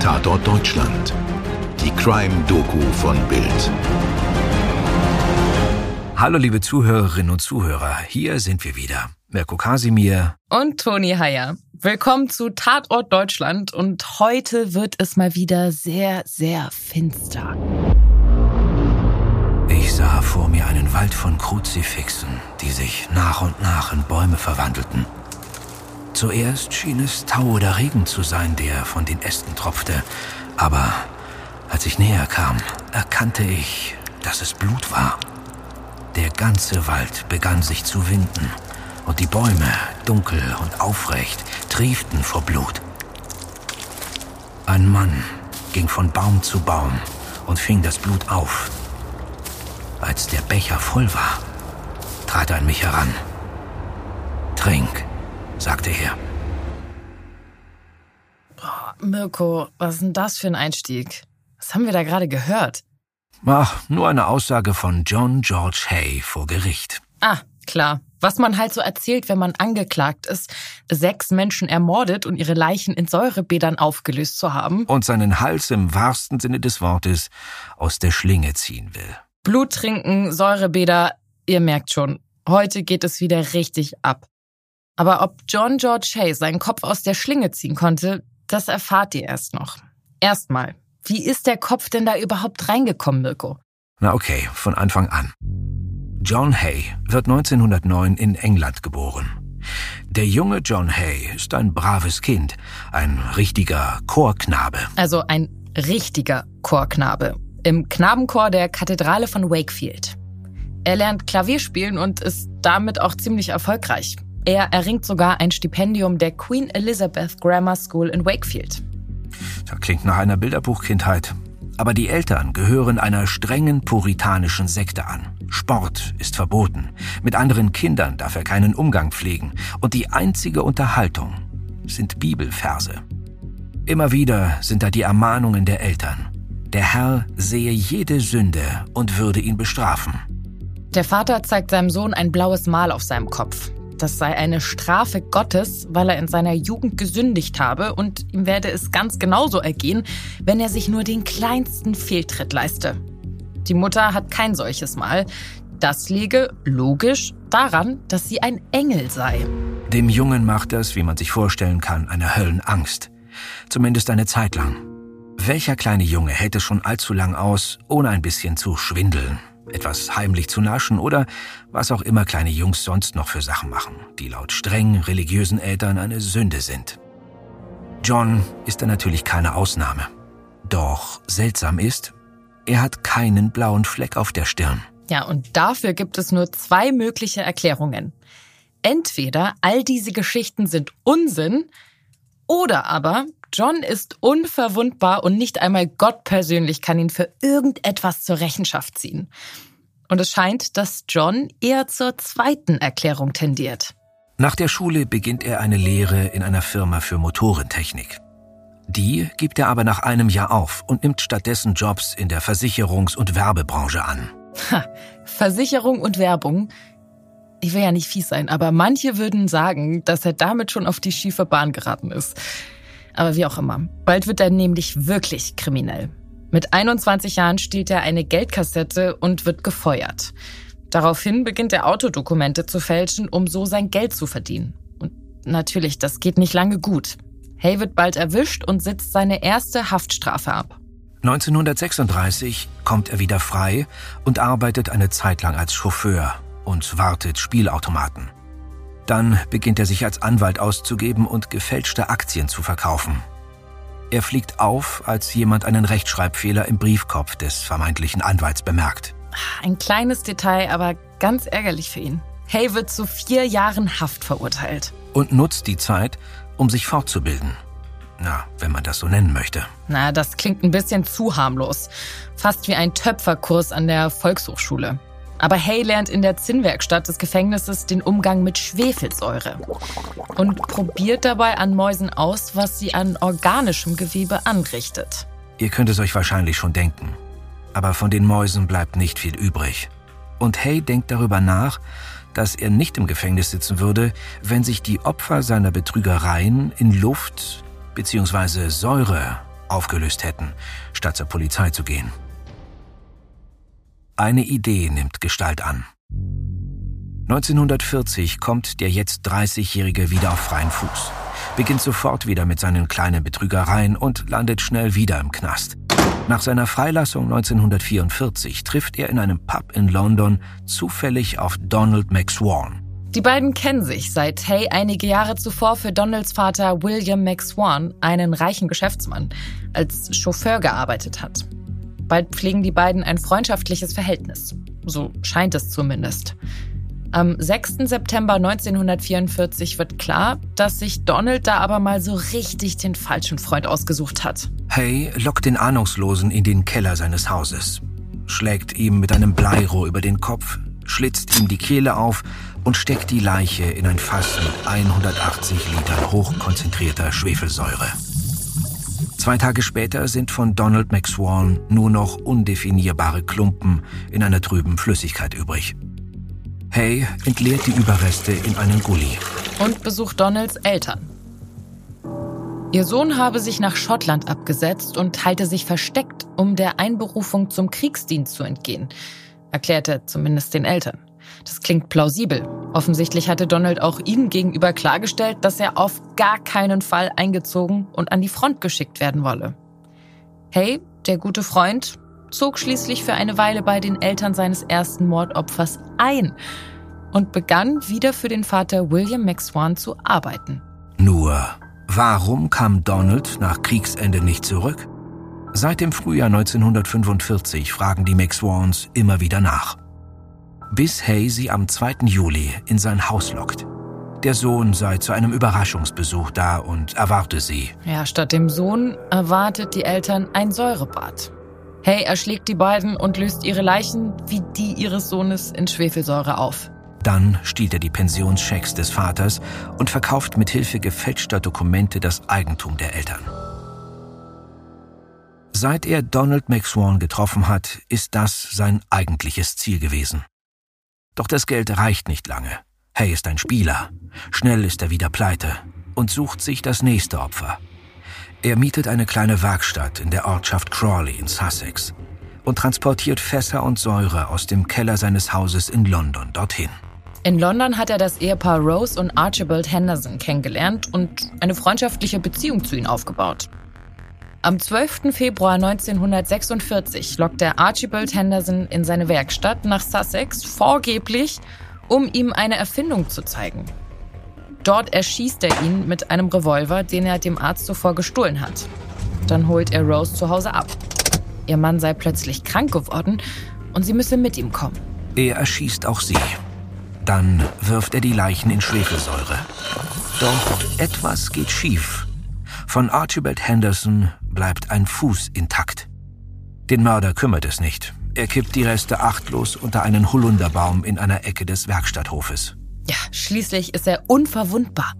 Tatort Deutschland. Die Crime-Doku von Bild. Hallo liebe Zuhörerinnen und Zuhörer, hier sind wir wieder. Mirko Kasimir und Toni Heyer. Willkommen zu Tatort Deutschland und heute wird es mal wieder sehr, sehr finster. Ich sah vor mir einen Wald von Kruzifixen, die sich nach und nach in Bäume verwandelten. Zuerst schien es Tau oder Regen zu sein, der von den Ästen tropfte, aber als ich näher kam, erkannte ich, dass es Blut war. Der ganze Wald begann sich zu winden und die Bäume, dunkel und aufrecht, trieften vor Blut. Ein Mann ging von Baum zu Baum und fing das Blut auf. Als der Becher voll war, trat er an mich heran. Trink, sagte er. Oh, Mirko, was ist denn das für ein Einstieg? Was haben wir da gerade gehört? Ach, nur eine Aussage von John George Hay vor Gericht. Ah, klar. Was man halt so erzählt, wenn man angeklagt ist, sechs Menschen ermordet und ihre Leichen in Säurebädern aufgelöst zu haben. Und seinen Hals im wahrsten Sinne des Wortes aus der Schlinge ziehen will. Blut trinken, Säurebäder, ihr merkt schon, heute geht es wieder richtig ab. Aber ob John George Hay seinen Kopf aus der Schlinge ziehen konnte, das erfahrt ihr erst noch. Erstmal, wie ist der Kopf denn da überhaupt reingekommen, Mirko? Na okay, von Anfang an. John Hay wird 1909 in England geboren. Der junge John Hay ist ein braves Kind, ein richtiger Chorknabe. Also ein richtiger Chorknabe im Knabenchor der Kathedrale von Wakefield. Er lernt Klavier spielen und ist damit auch ziemlich erfolgreich. Er erringt sogar ein Stipendium der Queen Elizabeth Grammar School in Wakefield. Das klingt nach einer Bilderbuchkindheit. Aber die Eltern gehören einer strengen puritanischen Sekte an. Sport ist verboten. Mit anderen Kindern darf er keinen Umgang pflegen. Und die einzige Unterhaltung sind Bibelverse. Immer wieder sind da die Ermahnungen der Eltern. Der Herr sehe jede Sünde und würde ihn bestrafen. Der Vater zeigt seinem Sohn ein blaues Mal auf seinem Kopf. Das sei eine Strafe Gottes, weil er in seiner Jugend gesündigt habe und ihm werde es ganz genauso ergehen, wenn er sich nur den kleinsten Fehltritt leiste. Die Mutter hat kein solches Mal. Das liege logisch daran, dass sie ein Engel sei. Dem Jungen macht das, wie man sich vorstellen kann, eine Höllenangst. Zumindest eine Zeit lang. Welcher kleine Junge hält es schon allzu lang aus, ohne ein bisschen zu schwindeln? Etwas heimlich zu naschen oder was auch immer kleine Jungs sonst noch für Sachen machen, die laut streng religiösen Eltern eine Sünde sind. John ist da natürlich keine Ausnahme. Doch seltsam ist, er hat keinen blauen Fleck auf der Stirn. Ja, und dafür gibt es nur zwei mögliche Erklärungen. Entweder all diese Geschichten sind Unsinn, oder aber John ist unverwundbar und nicht einmal Gott persönlich kann ihn für irgendetwas zur Rechenschaft ziehen. Und es scheint, dass John eher zur zweiten Erklärung tendiert. Nach der Schule beginnt er eine Lehre in einer Firma für Motorentechnik. Die gibt er aber nach einem Jahr auf und nimmt stattdessen Jobs in der Versicherungs- und Werbebranche an. Ha, Versicherung und Werbung. Ich will ja nicht fies sein, aber manche würden sagen, dass er damit schon auf die schiefe Bahn geraten ist. Aber wie auch immer. Bald wird er nämlich wirklich kriminell. Mit 21 Jahren stiehlt er eine Geldkassette und wird gefeuert. Daraufhin beginnt er Autodokumente zu fälschen, um so sein Geld zu verdienen. Und natürlich, das geht nicht lange gut. Hay wird bald erwischt und sitzt seine erste Haftstrafe ab. 1936 kommt er wieder frei und arbeitet eine Zeit lang als Chauffeur und wartet Spielautomaten. Dann beginnt er sich als Anwalt auszugeben und gefälschte Aktien zu verkaufen. Er fliegt auf, als jemand einen Rechtschreibfehler im Briefkopf des vermeintlichen Anwalts bemerkt. Ein kleines Detail, aber ganz ärgerlich für ihn. Hay wird zu vier Jahren Haft verurteilt. Und nutzt die Zeit, um sich fortzubilden. Na, wenn man das so nennen möchte. Na, das klingt ein bisschen zu harmlos. Fast wie ein Töpferkurs an der Volkshochschule. Aber Hay lernt in der Zinnwerkstatt des Gefängnisses den Umgang mit Schwefelsäure und probiert dabei an Mäusen aus, was sie an organischem Gewebe anrichtet. Ihr könnt es euch wahrscheinlich schon denken. Aber von den Mäusen bleibt nicht viel übrig. Und Hay denkt darüber nach, dass er nicht im Gefängnis sitzen würde, wenn sich die Opfer seiner Betrügereien in Luft bzw. Säure aufgelöst hätten, statt zur Polizei zu gehen. Eine Idee nimmt Gestalt an. 1940 kommt der jetzt 30-Jährige wieder auf freien Fuß, beginnt sofort wieder mit seinen kleinen Betrügereien und landet schnell wieder im Knast. Nach seiner Freilassung 1944 trifft er in einem Pub in London zufällig auf Donald McSwan. Die beiden kennen sich, seit Hay einige Jahre zuvor für Donalds Vater William McSwan, einen reichen Geschäftsmann, als Chauffeur gearbeitet hat. Bald pflegen die beiden ein freundschaftliches Verhältnis. So scheint es zumindest. Am 6. September 1944 wird klar, dass sich Donald da aber mal so richtig den falschen Freund ausgesucht hat. Hay lockt den Ahnungslosen in den Keller seines Hauses, schlägt ihm mit einem Bleirohr über den Kopf, schlitzt ihm die Kehle auf und steckt die Leiche in ein Fass mit 180 Litern hochkonzentrierter Schwefelsäure. Zwei Tage später sind von Donald McSwan nur noch undefinierbare Klumpen in einer trüben Flüssigkeit übrig. Hay entleert die Überreste in einen Gully. Und besucht Donalds Eltern. Ihr Sohn habe sich nach Schottland abgesetzt und halte sich versteckt, um der Einberufung zum Kriegsdienst zu entgehen, erklärte er zumindest den Eltern. Das klingt plausibel. Offensichtlich hatte Donald auch ihnen gegenüber klargestellt, dass er auf gar keinen Fall eingezogen und an die Front geschickt werden wolle. Hay, der gute Freund, zog schließlich für eine Weile bei den Eltern seines ersten Mordopfers ein und begann wieder für den Vater William McSwan zu arbeiten. Nur, warum kam Donald nach Kriegsende nicht zurück? Seit dem Frühjahr 1945 fragen die McSwans immer wieder nach. Bis Hay sie am 2. Juli in sein Haus lockt. Der Sohn sei zu einem Überraschungsbesuch da und erwarte sie. Ja, statt dem Sohn erwartet die Eltern ein Säurebad. Hay erschlägt die beiden und löst ihre Leichen wie die ihres Sohnes in Schwefelsäure auf. Dann stiehlt er die Pensionschecks des Vaters und verkauft mit Hilfe gefälschter Dokumente das Eigentum der Eltern. Seit er Donald McSwan getroffen hat, ist das sein eigentliches Ziel gewesen. Doch das Geld reicht nicht lange. Hay ist ein Spieler. Schnell ist er wieder pleite und sucht sich das nächste Opfer. Er mietet eine kleine Werkstatt in der Ortschaft Crawley in Sussex und transportiert Fässer und Säure aus dem Keller seines Hauses in London dorthin. In London hat er das Ehepaar Rose und Archibald Henderson kennengelernt und eine freundschaftliche Beziehung zu ihnen aufgebaut. Am 12. Februar 1946 lockt er Archibald Henderson in seine Werkstatt nach Sussex vorgeblich, um ihm eine Erfindung zu zeigen. Dort erschießt er ihn mit einem Revolver, den er dem Arzt zuvor gestohlen hat. Dann holt er Rose zu Hause ab. Ihr Mann sei plötzlich krank geworden und sie müsse mit ihm kommen. Er erschießt auch sie. Dann wirft er die Leichen in Schwefelsäure. Doch etwas geht schief. Von Archibald Henderson bleibt ein Fuß intakt. Den Mörder kümmert es nicht. Er kippt die Reste achtlos unter einen Holunderbaum in einer Ecke des Werkstatthofes. Ja, schließlich ist er unverwundbar.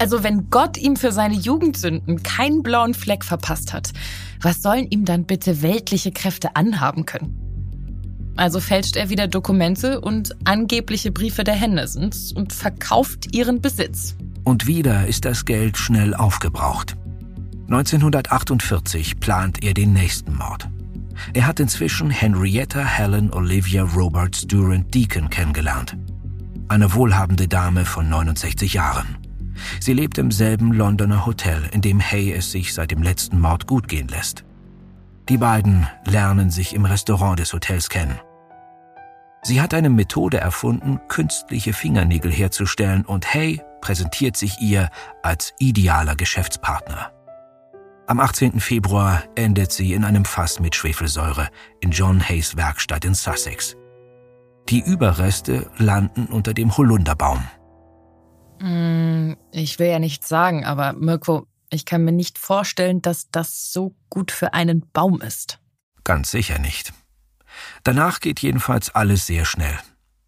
Also wenn Gott ihm für seine Jugendsünden keinen blauen Fleck verpasst hat, was sollen ihm dann bitte weltliche Kräfte anhaben können? Also fälscht er wieder Dokumente und angebliche Briefe der Hendersons und verkauft ihren Besitz. Und wieder ist das Geld schnell aufgebraucht. 1948 plant er den nächsten Mord. Er hat inzwischen Henrietta Helen Olivia Roberts Durant Deacon kennengelernt eine wohlhabende Dame von 69 Jahren. Sie lebt im selben Londoner Hotel, in dem Hay es sich seit dem letzten Mord gut gehen lässt. Die beiden lernen sich im Restaurant des Hotels kennen. Sie hat eine Methode erfunden, künstliche Fingernägel herzustellen und Hay präsentiert sich ihr als idealer Geschäftspartner. Am 18. Februar endet sie in einem Fass mit Schwefelsäure in John Hays Werkstatt in Sussex. Die Überreste landen unter dem Holunderbaum. Mm, ich will ja nichts sagen, aber Mirko, ich kann mir nicht vorstellen, dass das so gut für einen Baum ist. Ganz sicher nicht. Danach geht jedenfalls alles sehr schnell.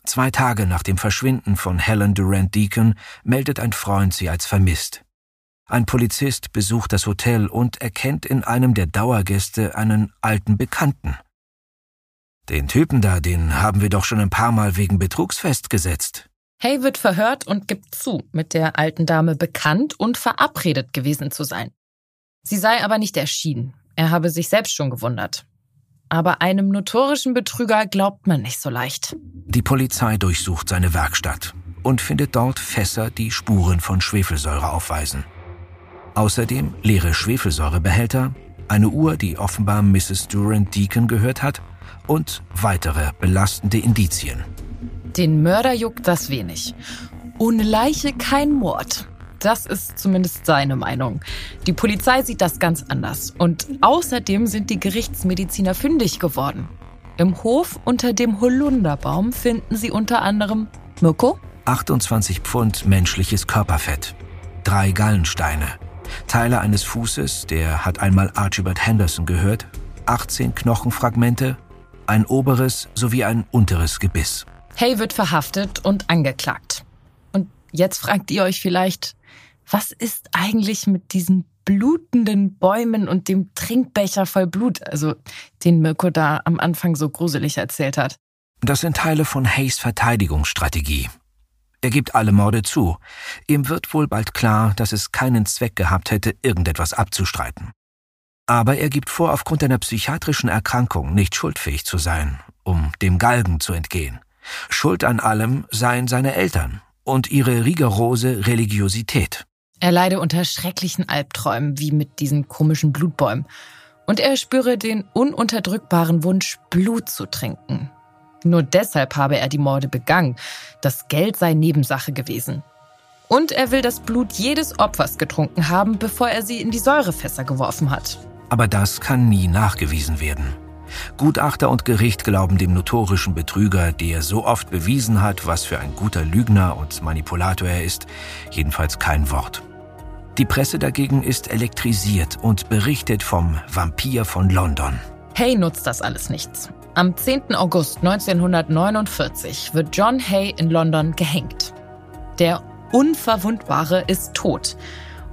Zwei Tage nach dem Verschwinden von Helen Durant Deacon meldet ein Freund sie als vermisst. Ein Polizist besucht das Hotel und erkennt in einem der Dauergäste einen alten Bekannten. Den Typen da, den haben wir doch schon ein paar Mal wegen Betrugs festgesetzt. Hay wird verhört und gibt zu, mit der alten Dame bekannt und verabredet gewesen zu sein. Sie sei aber nicht erschienen. Er habe sich selbst schon gewundert. Aber einem notorischen Betrüger glaubt man nicht so leicht. Die Polizei durchsucht seine Werkstatt und findet dort Fässer, die Spuren von Schwefelsäure aufweisen. Außerdem leere Schwefelsäurebehälter, eine Uhr, die offenbar Mrs. Durant Deacon gehört hat, und weitere belastende Indizien. Den Mörder juckt das wenig. Ohne Leiche kein Mord. Das ist zumindest seine Meinung. Die Polizei sieht das ganz anders. Und außerdem sind die Gerichtsmediziner fündig geworden. Im Hof unter dem Holunderbaum finden sie unter anderem Mirko? 28 Pfund menschliches Körperfett, drei Gallensteine, Teile eines Fußes, der hat einmal Archibald Henderson gehört, 18 Knochenfragmente, ein oberes sowie ein unteres Gebiss. Hay wird verhaftet und angeklagt. Und jetzt fragt ihr euch vielleicht, was ist eigentlich mit diesen blutenden Bäumen und dem Trinkbecher voll Blut, also den Mirko da am Anfang so gruselig erzählt hat? Das sind Teile von Hays Verteidigungsstrategie. Er gibt alle Morde zu. Ihm wird wohl bald klar, dass es keinen Zweck gehabt hätte, irgendetwas abzustreiten. Aber er gibt vor, aufgrund einer psychiatrischen Erkrankung nicht schuldfähig zu sein, um dem Galgen zu entgehen. Schuld an allem seien seine Eltern und ihre rigorose Religiosität. Er leide unter schrecklichen Albträumen, wie mit diesen komischen Blutbäumen. Und er spüre den ununterdrückbaren Wunsch, Blut zu trinken. Nur deshalb habe er die Morde begangen. Das Geld sei Nebensache gewesen. Und er will das Blut jedes Opfers getrunken haben, bevor er sie in die Säurefässer geworfen hat. Aber das kann nie nachgewiesen werden. Gutachter und Gericht glauben dem notorischen Betrüger, der so oft bewiesen hat, was für ein guter Lügner und Manipulator er ist, jedenfalls kein Wort. Die Presse dagegen ist elektrisiert und berichtet vom Vampir von London. Hay nutzt das alles nichts. Am 10. August 1949 wird John Hay in London gehängt. Der Unverwundbare ist tot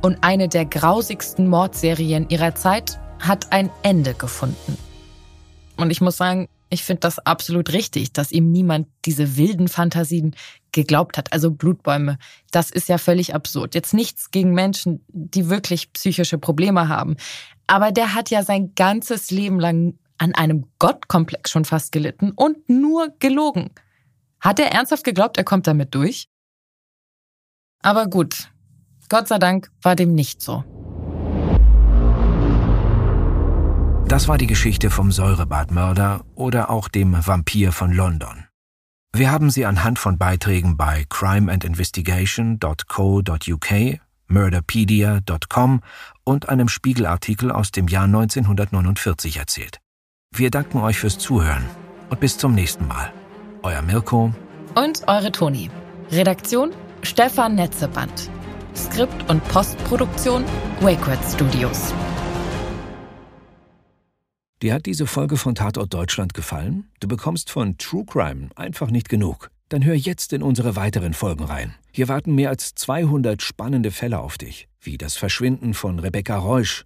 und eine der grausigsten Mordserien ihrer Zeit hat ein Ende gefunden. Und ich muss sagen, ich finde das absolut richtig, dass ihm niemand diese wilden Fantasien geglaubt hat. Also Blutbäume, das ist ja völlig absurd. Jetzt nichts gegen Menschen, die wirklich psychische Probleme haben. Aber der hat ja sein ganzes Leben lang an einem Gottkomplex schon fast gelitten und nur gelogen. Hat er ernsthaft geglaubt, er kommt damit durch? Aber gut, Gott sei Dank war dem nicht so. Das war die Geschichte vom Säurebadmörder oder auch dem Vampir von London. Wir haben sie anhand von Beiträgen bei crimeandinvestigation.co.uk, murderpedia.com und einem Spiegelartikel aus dem Jahr 1949 erzählt. Wir danken euch fürs Zuhören und bis zum nächsten Mal. Euer Mirko und eure Toni. Redaktion Stefan Netzeband. Skript und Postproduktion Wakeword Studios. Dir hat diese Folge von Tatort Deutschland gefallen? Du bekommst von True Crime einfach nicht genug. Dann hör jetzt in unsere weiteren Folgen rein. Hier warten mehr als 200 spannende Fälle auf dich, wie das Verschwinden von Rebecca Reusch,